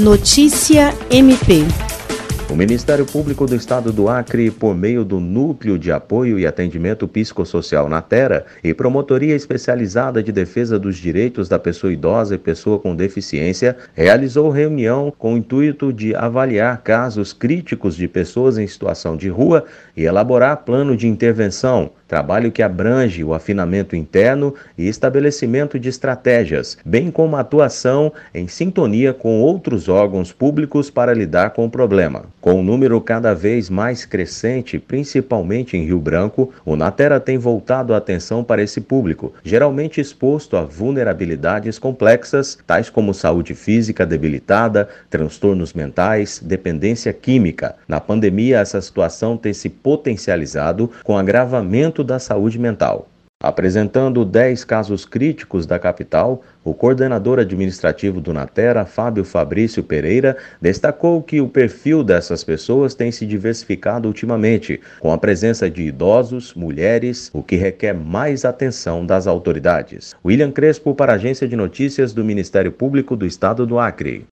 Notícia MP. O Ministério Público do Estado do Acre, por meio do Núcleo de Apoio e Atendimento Psicossocial na Terra e Promotoria Especializada de Defesa dos Direitos da Pessoa Idosa e Pessoa com Deficiência, realizou reunião com o intuito de avaliar casos críticos de pessoas em situação de rua e elaborar plano de intervenção trabalho que abrange o afinamento interno e estabelecimento de estratégias, bem como atuação em sintonia com outros órgãos públicos para lidar com o problema. Com um número cada vez mais crescente, principalmente em Rio Branco, o Natera tem voltado a atenção para esse público, geralmente exposto a vulnerabilidades complexas, tais como saúde física debilitada, transtornos mentais, dependência química. Na pandemia, essa situação tem se potencializado com agravamento da Saúde Mental. Apresentando 10 casos críticos da capital, o coordenador administrativo do Natera, Fábio Fabrício Pereira, destacou que o perfil dessas pessoas tem se diversificado ultimamente, com a presença de idosos, mulheres, o que requer mais atenção das autoridades. William Crespo, para a Agência de Notícias do Ministério Público do Estado do Acre.